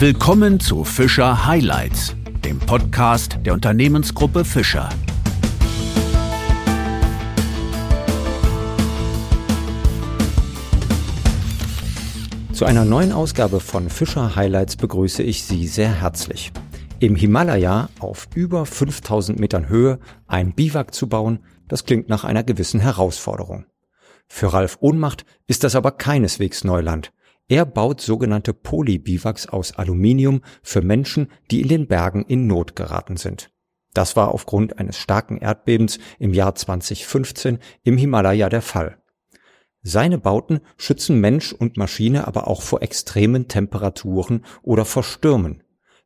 Willkommen zu Fischer Highlights, dem Podcast der Unternehmensgruppe Fischer. Zu einer neuen Ausgabe von Fischer Highlights begrüße ich Sie sehr herzlich. Im Himalaya auf über 5000 Metern Höhe ein Biwak zu bauen, das klingt nach einer gewissen Herausforderung. Für Ralf Ohnmacht ist das aber keineswegs Neuland. Er baut sogenannte Polybiwaks aus Aluminium für Menschen, die in den Bergen in Not geraten sind. Das war aufgrund eines starken Erdbebens im Jahr 2015 im Himalaya der Fall. Seine Bauten schützen Mensch und Maschine aber auch vor extremen Temperaturen oder vor Stürmen.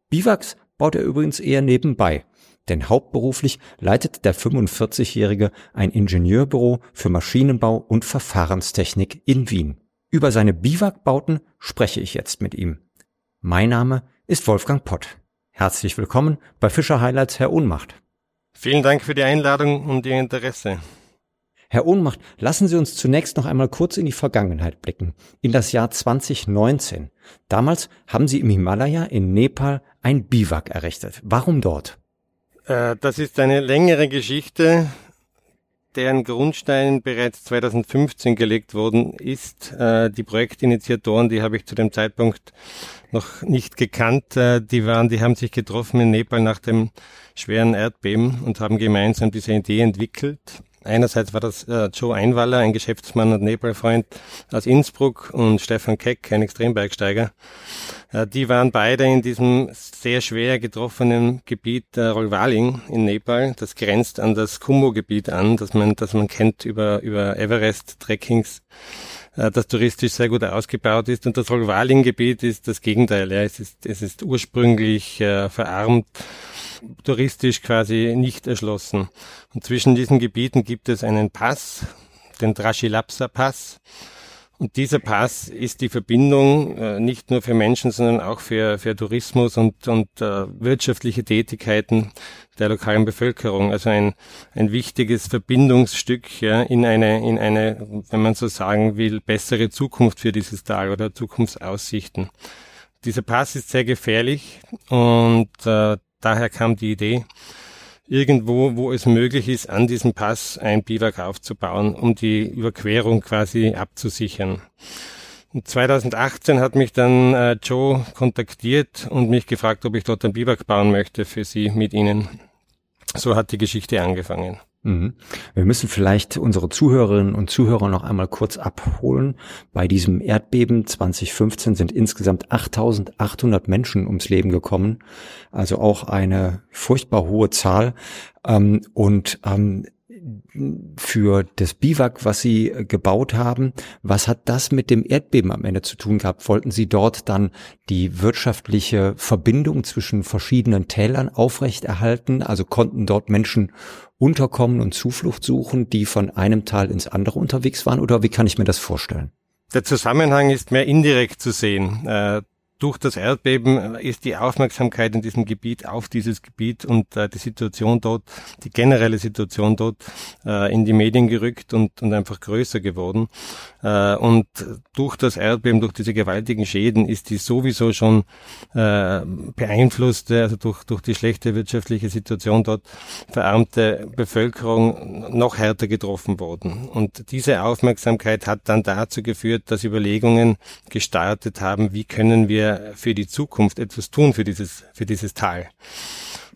Biwaks baut er übrigens eher nebenbei, denn hauptberuflich leitet der 45-Jährige ein Ingenieurbüro für Maschinenbau und Verfahrenstechnik in Wien. Über seine Biwakbauten spreche ich jetzt mit ihm. Mein Name ist Wolfgang Pott. Herzlich willkommen bei Fischer Highlights, Herr Ohnmacht. Vielen Dank für die Einladung und Ihr Interesse. Herr Ohnmacht, lassen Sie uns zunächst noch einmal kurz in die Vergangenheit blicken, in das Jahr 2019. Damals haben Sie im Himalaya in Nepal ein Biwak errichtet. Warum dort? Äh, das ist eine längere Geschichte deren Grundstein bereits 2015 gelegt worden ist. Äh, die Projektinitiatoren, die habe ich zu dem Zeitpunkt noch nicht gekannt. Äh, die waren, die haben sich getroffen in Nepal nach dem schweren Erdbeben und haben gemeinsam diese Idee entwickelt. Einerseits war das äh, Joe Einwaller, ein Geschäftsmann und Nepal-Freund aus Innsbruck und Stefan Keck, ein Extrembergsteiger. Äh, die waren beide in diesem sehr schwer getroffenen Gebiet äh, Rolwaling in Nepal. Das grenzt an das Kumo-Gebiet an, das man, das man kennt über, über Everest-Trekkings äh, das touristisch sehr gut ausgebaut ist. Und das Rolwaling-Gebiet ist das Gegenteil. Ja. Es, ist, es ist ursprünglich äh, verarmt touristisch quasi nicht erschlossen. Und zwischen diesen Gebieten gibt es einen Pass, den Drashilapsa Pass. Und dieser Pass ist die Verbindung äh, nicht nur für Menschen, sondern auch für, für Tourismus und, und äh, wirtschaftliche Tätigkeiten der lokalen Bevölkerung. Also ein, ein wichtiges Verbindungsstück ja, in eine, in eine, wenn man so sagen will, bessere Zukunft für dieses Tal oder Zukunftsaussichten. Dieser Pass ist sehr gefährlich und äh, daher kam die Idee, irgendwo, wo es möglich ist, an diesem Pass ein Biwak aufzubauen, um die Überquerung quasi abzusichern. 2018 hat mich dann äh, Joe kontaktiert und mich gefragt, ob ich dort ein Biwak bauen möchte für sie mit ihnen. So hat die Geschichte angefangen. Mhm. Wir müssen vielleicht unsere Zuhörerinnen und Zuhörer noch einmal kurz abholen. Bei diesem Erdbeben 2015 sind insgesamt 8800 Menschen ums Leben gekommen. Also auch eine furchtbar hohe Zahl. Ähm, und ähm, für das Biwak, was Sie äh, gebaut haben. Was hat das mit dem Erdbeben am Ende zu tun gehabt? Wollten Sie dort dann die wirtschaftliche Verbindung zwischen verschiedenen Tälern aufrechterhalten? Also konnten dort Menschen unterkommen und Zuflucht suchen, die von einem Tal ins andere unterwegs waren? Oder wie kann ich mir das vorstellen? Der Zusammenhang ist mehr indirekt zu sehen. Äh, durch das Erdbeben ist die Aufmerksamkeit in diesem Gebiet auf dieses Gebiet und äh, die Situation dort, die generelle Situation dort äh, in die Medien gerückt und, und einfach größer geworden. Äh, und durch das Erdbeben, durch diese gewaltigen Schäden ist die sowieso schon äh, beeinflusste, also durch, durch die schlechte wirtschaftliche Situation dort verarmte Bevölkerung noch härter getroffen worden. Und diese Aufmerksamkeit hat dann dazu geführt, dass Überlegungen gestartet haben, wie können wir für die Zukunft etwas tun für dieses, für dieses Tal.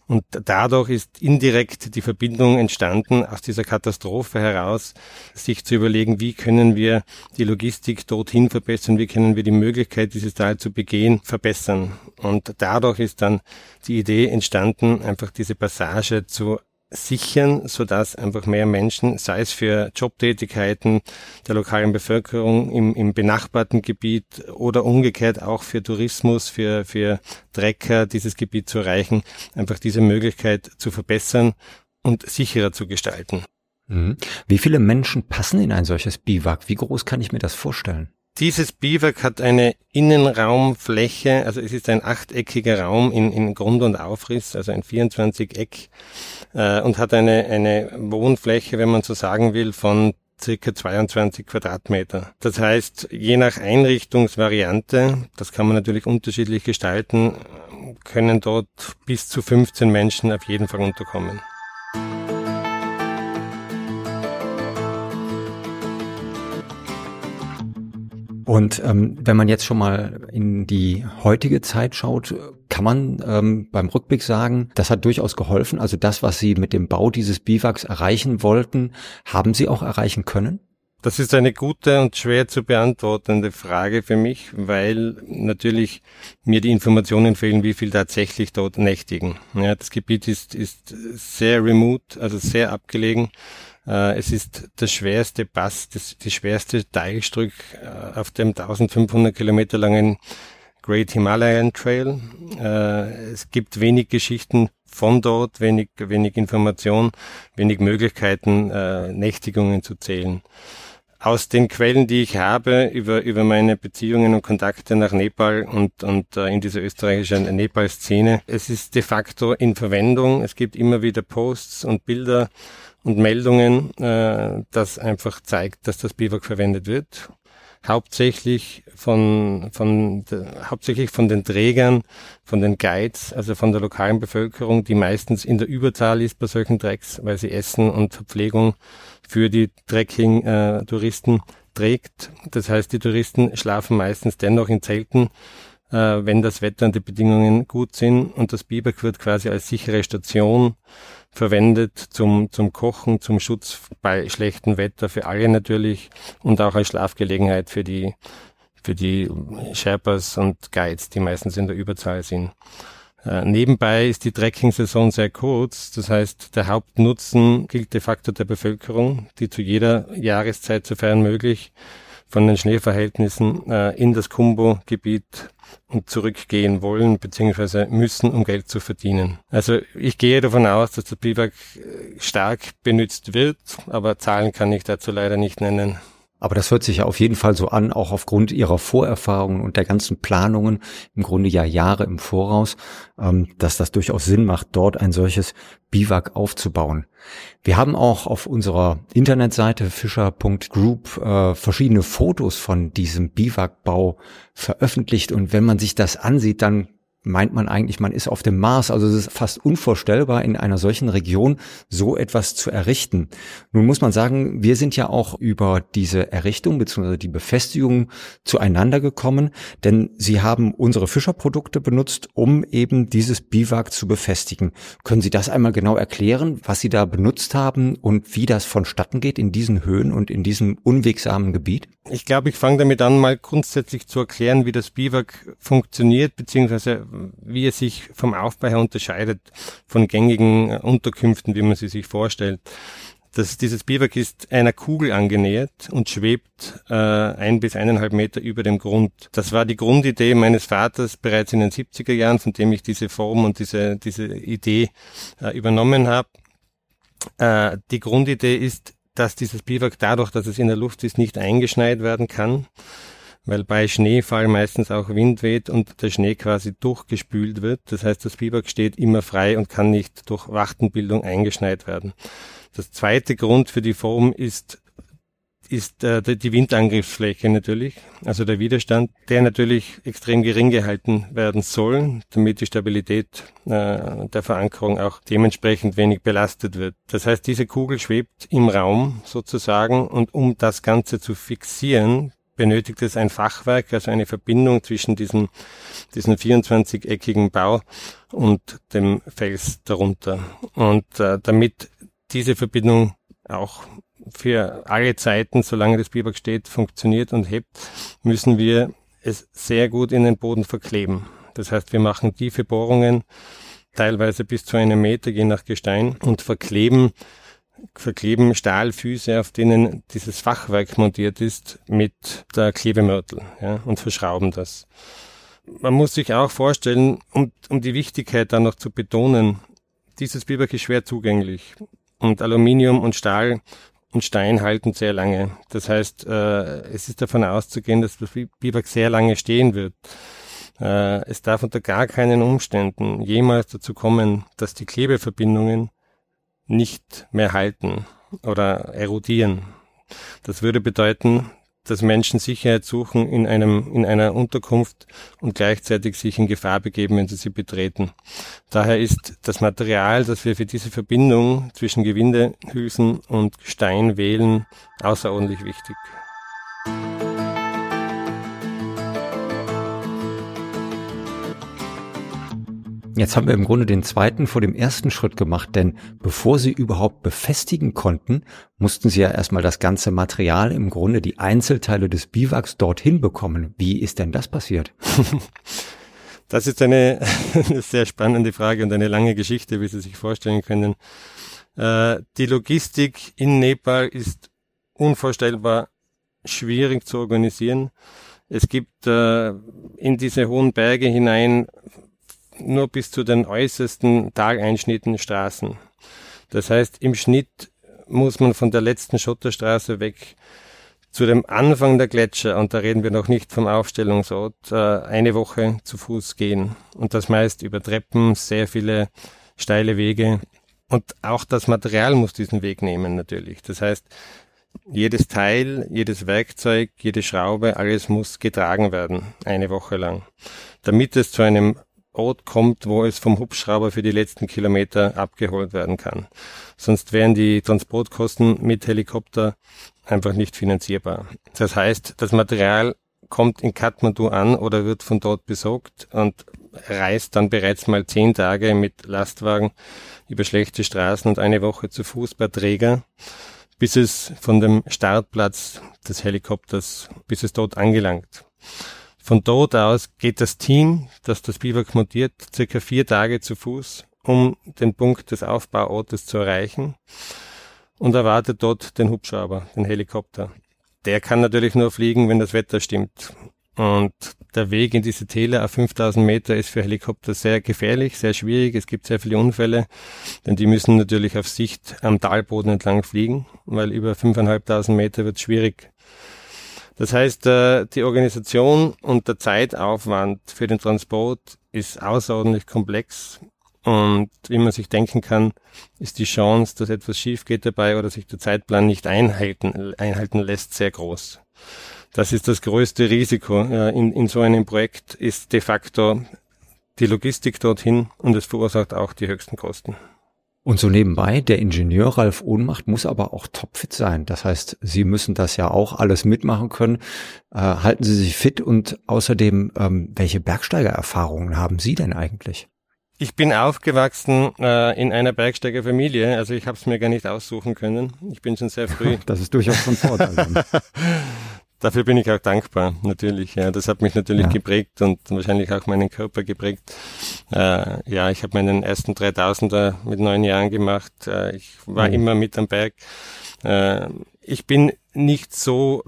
Und dadurch ist indirekt die Verbindung entstanden, aus dieser Katastrophe heraus, sich zu überlegen, wie können wir die Logistik dorthin verbessern, wie können wir die Möglichkeit, dieses Tal zu begehen, verbessern. Und dadurch ist dann die Idee entstanden, einfach diese Passage zu sichern, so dass einfach mehr Menschen, sei es für Jobtätigkeiten der lokalen Bevölkerung im, im benachbarten Gebiet oder umgekehrt auch für Tourismus, für, für Trecker dieses Gebiet zu erreichen, einfach diese Möglichkeit zu verbessern und sicherer zu gestalten. Mhm. Wie viele Menschen passen in ein solches Biwak? Wie groß kann ich mir das vorstellen? Dieses Biwak hat eine Innenraumfläche, also es ist ein achteckiger Raum in, in Grund- und Aufriss, also ein 24 Eck, äh, und hat eine, eine Wohnfläche, wenn man so sagen will, von circa 22 Quadratmeter. Das heißt, je nach Einrichtungsvariante, das kann man natürlich unterschiedlich gestalten, können dort bis zu 15 Menschen auf jeden Fall unterkommen. Und ähm, wenn man jetzt schon mal in die heutige Zeit schaut, kann man ähm, beim Rückblick sagen, das hat durchaus geholfen. Also das, was Sie mit dem Bau dieses Biwaks erreichen wollten, haben Sie auch erreichen können? Das ist eine gute und schwer zu beantwortende Frage für mich, weil natürlich mir die Informationen fehlen, wie viel tatsächlich dort nächtigen. Ja, das Gebiet ist, ist sehr remote, also sehr abgelegen. Äh, es ist das schwerste Pass, das, die schwerste Teilstück äh, auf dem 1500 Kilometer langen Great Himalayan Trail. Äh, es gibt wenig Geschichten von dort, wenig, wenig Information, wenig Möglichkeiten, Nächtigungen zu zählen. Aus den Quellen, die ich habe über, über meine Beziehungen und Kontakte nach Nepal und, und in dieser österreichischen Nepal-Szene, es ist de facto in Verwendung. Es gibt immer wieder Posts und Bilder und Meldungen, äh, das einfach zeigt, dass das Biwak verwendet wird. Hauptsächlich von, von, hauptsächlich von den Trägern, von den Guides, also von der lokalen Bevölkerung, die meistens in der Überzahl ist bei solchen Drecks, weil sie Essen und Verpflegung für die Trekking-Touristen äh, trägt. Das heißt, die Touristen schlafen meistens dennoch in Zelten, äh, wenn das Wetter und die Bedingungen gut sind. Und das Biwak wird quasi als sichere Station verwendet zum, zum Kochen, zum Schutz bei schlechtem Wetter für alle natürlich und auch als Schlafgelegenheit für die, für die Sherpas und Guides, die meistens in der Überzahl sind. Äh, nebenbei ist die Trekking-Saison sehr kurz, das heißt, der Hauptnutzen gilt de facto der Bevölkerung, die zu jeder Jahreszeit, sofern möglich, von den Schneeverhältnissen äh, in das Kumbo-Gebiet zurückgehen wollen bzw. müssen, um Geld zu verdienen. Also ich gehe davon aus, dass das Biwak äh, stark benutzt wird, aber Zahlen kann ich dazu leider nicht nennen. Aber das hört sich ja auf jeden Fall so an, auch aufgrund Ihrer Vorerfahrungen und der ganzen Planungen, im Grunde ja Jahre im Voraus, ähm, dass das durchaus Sinn macht, dort ein solches Biwak aufzubauen. Wir haben auch auf unserer Internetseite fischer.group äh, verschiedene Fotos von diesem Biwakbau veröffentlicht und wenn man sich das ansieht, dann meint man eigentlich, man ist auf dem Mars. Also es ist fast unvorstellbar, in einer solchen Region so etwas zu errichten. Nun muss man sagen, wir sind ja auch über diese Errichtung bzw. die Befestigung zueinander gekommen, denn sie haben unsere Fischerprodukte benutzt, um eben dieses Biwak zu befestigen. Können Sie das einmal genau erklären, was Sie da benutzt haben und wie das vonstatten geht in diesen Höhen und in diesem unwegsamen Gebiet? Ich glaube, ich fange damit an, mal grundsätzlich zu erklären, wie das Biwak funktioniert, beziehungsweise wie es sich vom Aufbau her unterscheidet von gängigen Unterkünften, wie man sie sich vorstellt. Das, dieses Biwak ist einer Kugel angenähert und schwebt äh, ein bis eineinhalb Meter über dem Grund. Das war die Grundidee meines Vaters bereits in den 70er Jahren, von dem ich diese Form und diese, diese Idee äh, übernommen habe. Äh, die Grundidee ist, dass dieses Biwak dadurch, dass es in der Luft ist, nicht eingeschneit werden kann, weil bei Schneefall meistens auch Wind weht und der Schnee quasi durchgespült wird. Das heißt, das Biwak steht immer frei und kann nicht durch Wachtenbildung eingeschneit werden. Das zweite Grund für die Form ist ist äh, die Windangriffsfläche natürlich, also der Widerstand, der natürlich extrem gering gehalten werden soll, damit die Stabilität äh, der Verankerung auch dementsprechend wenig belastet wird. Das heißt, diese Kugel schwebt im Raum sozusagen und um das Ganze zu fixieren, benötigt es ein Fachwerk, also eine Verbindung zwischen diesem, diesem 24-eckigen Bau und dem Fels darunter. Und äh, damit diese Verbindung auch für alle Zeiten, solange das Biwak steht, funktioniert und hebt, müssen wir es sehr gut in den Boden verkleben. Das heißt, wir machen tiefe Bohrungen, teilweise bis zu einem Meter, je nach Gestein, und verkleben, verkleben Stahlfüße, auf denen dieses Fachwerk montiert ist, mit der Klebemörtel, ja, und verschrauben das. Man muss sich auch vorstellen, um, um die Wichtigkeit da noch zu betonen, dieses Biwak ist schwer zugänglich. Und Aluminium und Stahl und Stein halten sehr lange. Das heißt, äh, es ist davon auszugehen, dass das Biwak sehr lange stehen wird. Äh, es darf unter gar keinen Umständen jemals dazu kommen, dass die Klebeverbindungen nicht mehr halten oder erodieren. Das würde bedeuten, dass Menschen Sicherheit suchen in einem, in einer Unterkunft und gleichzeitig sich in Gefahr begeben, wenn sie sie betreten. Daher ist das Material, das wir für diese Verbindung zwischen Gewindehülsen und Stein wählen, außerordentlich wichtig. Jetzt haben wir im Grunde den zweiten vor dem ersten Schritt gemacht, denn bevor Sie überhaupt befestigen konnten, mussten Sie ja erstmal das ganze Material, im Grunde die Einzelteile des Biwaks dorthin bekommen. Wie ist denn das passiert? Das ist eine, sehr spannende Frage und eine lange Geschichte, wie Sie sich vorstellen können. Äh, die Logistik in Nepal ist unvorstellbar schwierig zu organisieren. Es gibt äh, in diese hohen Berge hinein nur bis zu den äußersten Taleinschnitten Straßen. Das heißt, im Schnitt muss man von der letzten Schotterstraße weg zu dem Anfang der Gletscher, und da reden wir noch nicht vom Aufstellungsort, äh, eine Woche zu Fuß gehen. Und das meist über Treppen, sehr viele steile Wege. Und auch das Material muss diesen Weg nehmen natürlich. Das heißt, jedes Teil, jedes Werkzeug, jede Schraube, alles muss getragen werden, eine Woche lang, damit es zu einem Ort kommt, wo es vom Hubschrauber für die letzten Kilometer abgeholt werden kann. Sonst wären die Transportkosten mit Helikopter einfach nicht finanzierbar. Das heißt, das Material kommt in Kathmandu an oder wird von dort besorgt und reist dann bereits mal zehn Tage mit Lastwagen über schlechte Straßen und eine Woche zu Fuß per Träger, bis es von dem Startplatz des Helikopters, bis es dort angelangt. Von dort aus geht das Team, das das Biwak montiert, circa vier Tage zu Fuß, um den Punkt des Aufbauortes zu erreichen und erwartet dort den Hubschrauber, den Helikopter. Der kann natürlich nur fliegen, wenn das Wetter stimmt. Und der Weg in diese Täler auf 5000 Meter ist für Helikopter sehr gefährlich, sehr schwierig. Es gibt sehr viele Unfälle, denn die müssen natürlich auf Sicht am Talboden entlang fliegen, weil über 5.500 Meter wird schwierig, das heißt, äh, die Organisation und der Zeitaufwand für den Transport ist außerordentlich komplex. Und wie man sich denken kann, ist die Chance, dass etwas schief geht dabei oder sich der Zeitplan nicht einhalten, einhalten lässt, sehr groß. Das ist das größte Risiko in, in so einem Projekt, ist de facto die Logistik dorthin und es verursacht auch die höchsten Kosten. Und so nebenbei, der Ingenieur Ralf Ohnmacht muss aber auch topfit sein. Das heißt, Sie müssen das ja auch alles mitmachen können. Äh, halten Sie sich fit und außerdem, ähm, welche Bergsteigererfahrungen haben Sie denn eigentlich? Ich bin aufgewachsen äh, in einer Bergsteigerfamilie, also ich habe es mir gar nicht aussuchen können. Ich bin schon sehr früh. das ist durchaus von Vorteil. Dafür bin ich auch dankbar, natürlich. Ja, das hat mich natürlich ja. geprägt und wahrscheinlich auch meinen Körper geprägt. Äh, ja, ich habe meinen ersten 3000er mit neun Jahren gemacht. Äh, ich war mhm. immer mit am Berg. Äh, ich bin nicht so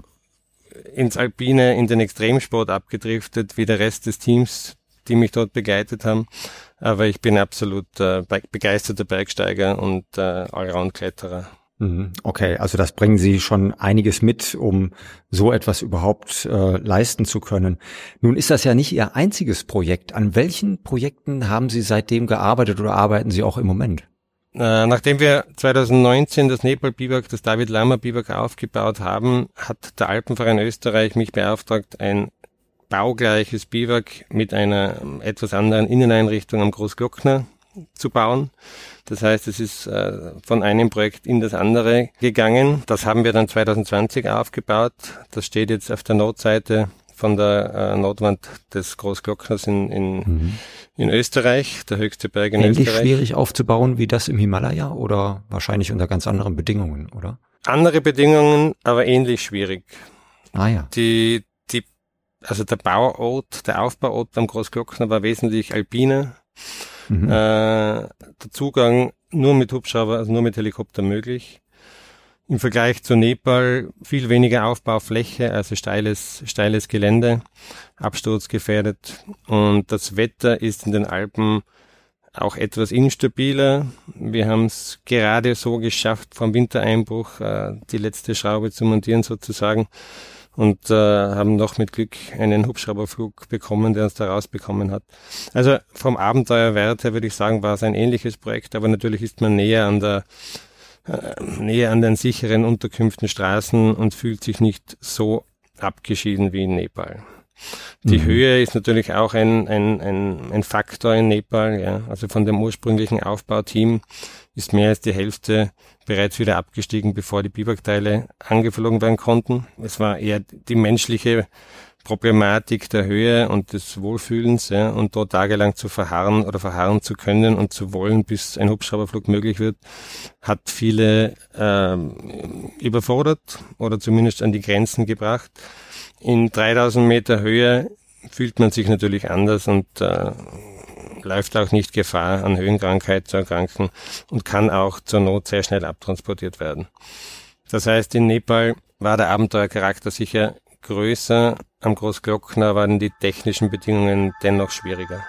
ins Alpine, in den Extremsport abgedriftet wie der Rest des Teams, die mich dort begleitet haben. Aber ich bin absolut äh, begeisterter Bergsteiger und äh, Allround-Kletterer. Mhm. Okay, also das bringen Sie schon einiges mit, um so etwas überhaupt äh, leisten zu können. Nun ist das ja nicht Ihr einziges Projekt. An welchen Projekten haben Sie seitdem gearbeitet oder arbeiten Sie auch im Moment? Äh, nachdem wir 2019 das Nepal Biwak, das David Lama Biwak aufgebaut haben, hat der Alpenverein Österreich mich beauftragt, ein baugleiches Biwak mit einer ähm, etwas anderen Inneneinrichtung am Großglockner zu bauen. Das heißt, es ist äh, von einem Projekt in das andere gegangen. Das haben wir dann 2020 aufgebaut. Das steht jetzt auf der Nordseite von der äh, Nordwand des Großglockners in, in, mhm. in Österreich, der höchste Berg in Ähnlich Österreich. schwierig aufzubauen wie das im Himalaya oder wahrscheinlich unter ganz anderen Bedingungen, oder? Andere Bedingungen, aber ähnlich schwierig. Ah ja. Die, die, also der Bauort, der Aufbauort am Großglockner war wesentlich alpiner Mhm. Äh, der Zugang nur mit Hubschrauber, also nur mit Helikopter möglich. Im Vergleich zu Nepal viel weniger Aufbaufläche, also steiles, steiles Gelände, absturzgefährdet. Und das Wetter ist in den Alpen auch etwas instabiler. Wir haben es gerade so geschafft, vom Wintereinbruch äh, die letzte Schraube zu montieren sozusagen und äh, haben noch mit Glück einen Hubschrauberflug bekommen, der uns da rausbekommen hat. Also vom Abenteuerwert her würde ich sagen, war es ein ähnliches Projekt, aber natürlich ist man näher an der äh, näher an den sicheren Unterkünften, Straßen und fühlt sich nicht so abgeschieden wie in Nepal. Die mhm. Höhe ist natürlich auch ein, ein, ein, ein Faktor in Nepal. Ja. Also von dem ursprünglichen Aufbauteam ist mehr als die Hälfte bereits wieder abgestiegen, bevor die Biwakteile angeflogen werden konnten. Es war eher die menschliche Problematik der Höhe und des Wohlfühlens ja, und dort tagelang zu verharren oder verharren zu können und zu wollen, bis ein Hubschrauberflug möglich wird, hat viele ähm, überfordert oder zumindest an die Grenzen gebracht. In 3000 Meter Höhe fühlt man sich natürlich anders und äh, läuft auch nicht Gefahr, an Höhenkrankheit zu erkranken und kann auch zur Not sehr schnell abtransportiert werden. Das heißt, in Nepal war der Abenteuercharakter sicher größer, am Großglockner waren die technischen Bedingungen dennoch schwieriger.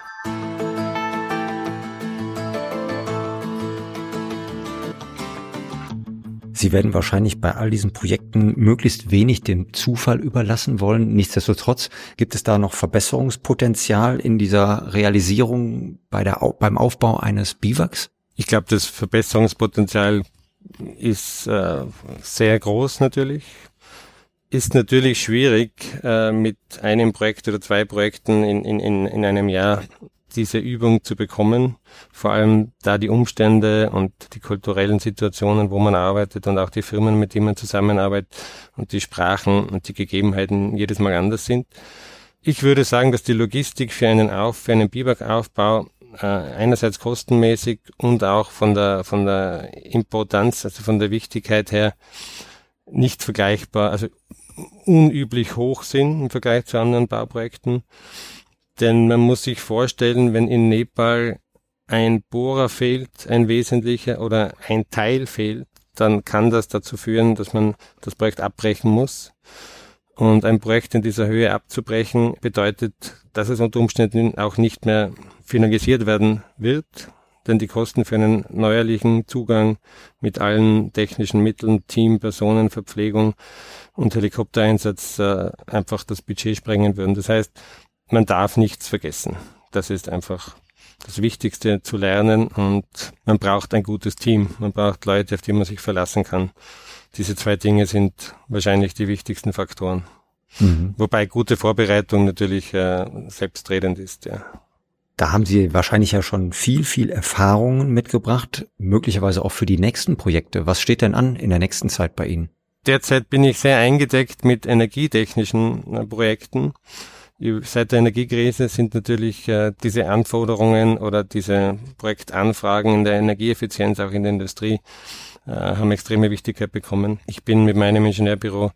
Sie werden wahrscheinlich bei all diesen Projekten möglichst wenig dem Zufall überlassen wollen. Nichtsdestotrotz gibt es da noch Verbesserungspotenzial in dieser Realisierung bei der, beim Aufbau eines Biwaks? Ich glaube, das Verbesserungspotenzial ist äh, sehr groß natürlich. Ist natürlich schwierig, äh, mit einem Projekt oder zwei Projekten in, in, in einem Jahr diese Übung zu bekommen, vor allem da die Umstände und die kulturellen Situationen, wo man arbeitet und auch die Firmen, mit denen man zusammenarbeitet und die Sprachen und die Gegebenheiten jedes Mal anders sind. Ich würde sagen, dass die Logistik für einen Auf, für einen Biwak-Aufbau äh, einerseits kostenmäßig und auch von der von der Importanz, also von der Wichtigkeit her nicht vergleichbar, also unüblich hoch sind im Vergleich zu anderen Bauprojekten. Denn man muss sich vorstellen, wenn in Nepal ein Bohrer fehlt, ein wesentlicher oder ein Teil fehlt, dann kann das dazu führen, dass man das Projekt abbrechen muss. Und ein Projekt in dieser Höhe abzubrechen bedeutet, dass es unter Umständen auch nicht mehr finalisiert werden wird, denn die Kosten für einen neuerlichen Zugang mit allen technischen Mitteln, Team, Personen, Verpflegung und Helikoptereinsatz äh, einfach das Budget sprengen würden. Das heißt, man darf nichts vergessen. Das ist einfach das Wichtigste zu lernen und man braucht ein gutes Team. Man braucht Leute, auf die man sich verlassen kann. Diese zwei Dinge sind wahrscheinlich die wichtigsten Faktoren. Mhm. Wobei gute Vorbereitung natürlich äh, selbstredend ist, ja. Da haben Sie wahrscheinlich ja schon viel, viel Erfahrungen mitgebracht, möglicherweise auch für die nächsten Projekte. Was steht denn an in der nächsten Zeit bei Ihnen? Derzeit bin ich sehr eingedeckt mit energietechnischen äh, Projekten seit der Energiekrise sind natürlich äh, diese Anforderungen oder diese Projektanfragen in der Energieeffizienz auch in der Industrie äh, haben extreme Wichtigkeit bekommen. Ich bin mit meinem Ingenieurbüro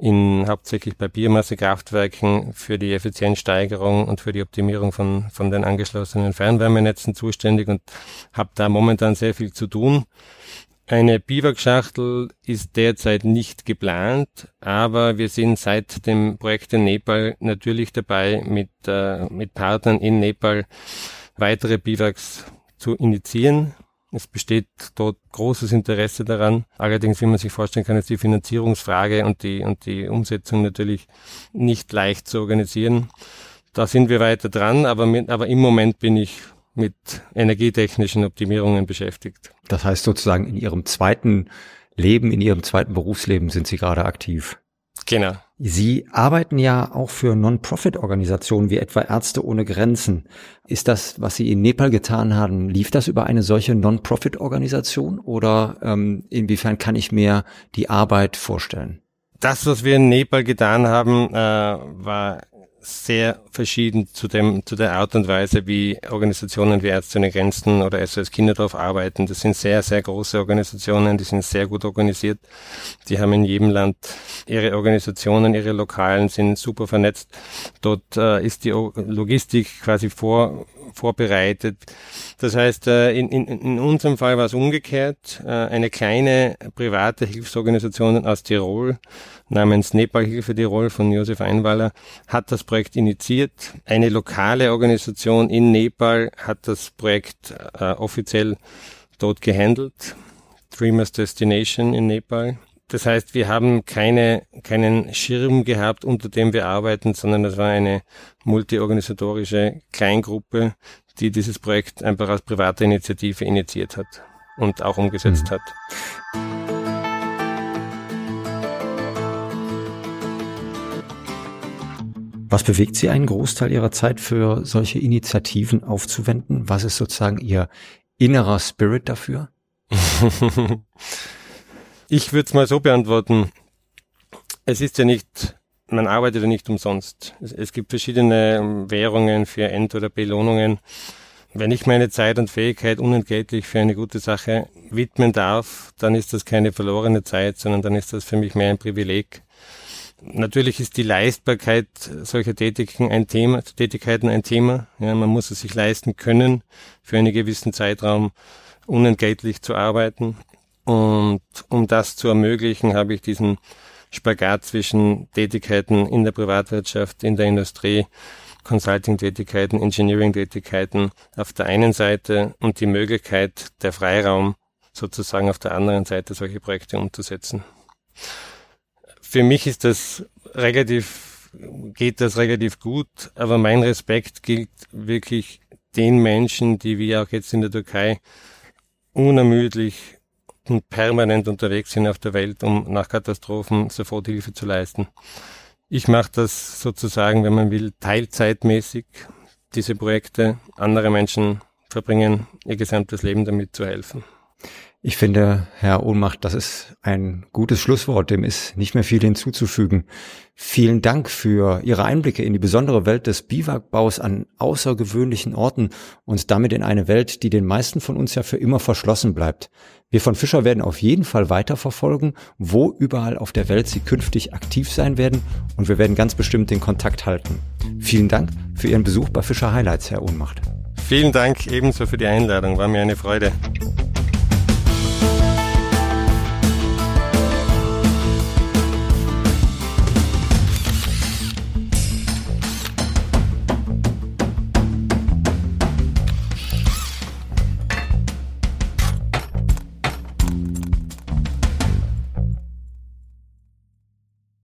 in hauptsächlich bei Biomassekraftwerken für die Effizienzsteigerung und für die Optimierung von, von den angeschlossenen Fernwärmenetzen zuständig und habe da momentan sehr viel zu tun. Eine Biwakschachtel ist derzeit nicht geplant, aber wir sind seit dem Projekt in Nepal natürlich dabei, mit, äh, mit Partnern in Nepal weitere Biwaks zu initiieren. Es besteht dort großes Interesse daran. Allerdings, wie man sich vorstellen kann, ist die Finanzierungsfrage und die, und die Umsetzung natürlich nicht leicht zu organisieren. Da sind wir weiter dran, aber, mit, aber im Moment bin ich mit energietechnischen Optimierungen beschäftigt. Das heißt sozusagen in Ihrem zweiten Leben, in Ihrem zweiten Berufsleben sind Sie gerade aktiv. Genau. Sie arbeiten ja auch für Non-Profit-Organisationen wie etwa Ärzte ohne Grenzen. Ist das, was Sie in Nepal getan haben, lief das über eine solche Non-Profit-Organisation oder ähm, inwiefern kann ich mir die Arbeit vorstellen? Das, was wir in Nepal getan haben, äh, war sehr verschieden zu dem, zu der Art und Weise, wie Organisationen wie Ärzte ohne Grenzen oder SOS Kinderdorf arbeiten. Das sind sehr, sehr große Organisationen, die sind sehr gut organisiert. Die haben in jedem Land ihre Organisationen, ihre Lokalen, sind super vernetzt. Dort äh, ist die Logistik quasi vor, vorbereitet. Das heißt, äh, in, in, in unserem Fall war es umgekehrt. Äh, eine kleine private Hilfsorganisation aus Tirol namens Nepal Hilfe Tirol von Josef Einwaller hat das Projekt initiiert. Eine lokale Organisation in Nepal hat das Projekt äh, offiziell dort gehandelt. Dreamers Destination in Nepal. Das heißt, wir haben keine, keinen Schirm gehabt, unter dem wir arbeiten, sondern das war eine multiorganisatorische Kleingruppe, die dieses Projekt einfach als private Initiative initiiert hat. und auch umgesetzt mhm. hat. Was bewegt Sie einen Großteil Ihrer Zeit für solche Initiativen aufzuwenden? Was ist sozusagen Ihr innerer Spirit dafür? ich würde es mal so beantworten. Es ist ja nicht, man arbeitet ja nicht umsonst. Es, es gibt verschiedene Währungen für End- oder Belohnungen. Wenn ich meine Zeit und Fähigkeit unentgeltlich für eine gute Sache widmen darf, dann ist das keine verlorene Zeit, sondern dann ist das für mich mehr ein Privileg. Natürlich ist die Leistbarkeit solcher Tätigen ein Thema, Tätigkeiten ein Thema. Ja, man muss es sich leisten können, für einen gewissen Zeitraum unentgeltlich zu arbeiten. Und um das zu ermöglichen, habe ich diesen Spagat zwischen Tätigkeiten in der Privatwirtschaft, in der Industrie, Consulting-Tätigkeiten, Engineering-Tätigkeiten auf der einen Seite und die Möglichkeit, der Freiraum sozusagen auf der anderen Seite solche Projekte umzusetzen. Für mich ist das relativ, geht das relativ gut, aber mein Respekt gilt wirklich den Menschen, die wie auch jetzt in der Türkei unermüdlich und permanent unterwegs sind auf der Welt, um nach Katastrophen Soforthilfe zu leisten. Ich mache das sozusagen, wenn man will, teilzeitmäßig, diese Projekte. Andere Menschen verbringen ihr gesamtes Leben damit zu helfen. Ich finde, Herr Ohnmacht, das ist ein gutes Schlusswort. Dem ist nicht mehr viel hinzuzufügen. Vielen Dank für Ihre Einblicke in die besondere Welt des Biwakbaus an außergewöhnlichen Orten und damit in eine Welt, die den meisten von uns ja für immer verschlossen bleibt. Wir von Fischer werden auf jeden Fall weiterverfolgen, wo überall auf der Welt Sie künftig aktiv sein werden und wir werden ganz bestimmt den Kontakt halten. Vielen Dank für Ihren Besuch bei Fischer Highlights, Herr Ohnmacht. Vielen Dank ebenso für die Einladung. War mir eine Freude.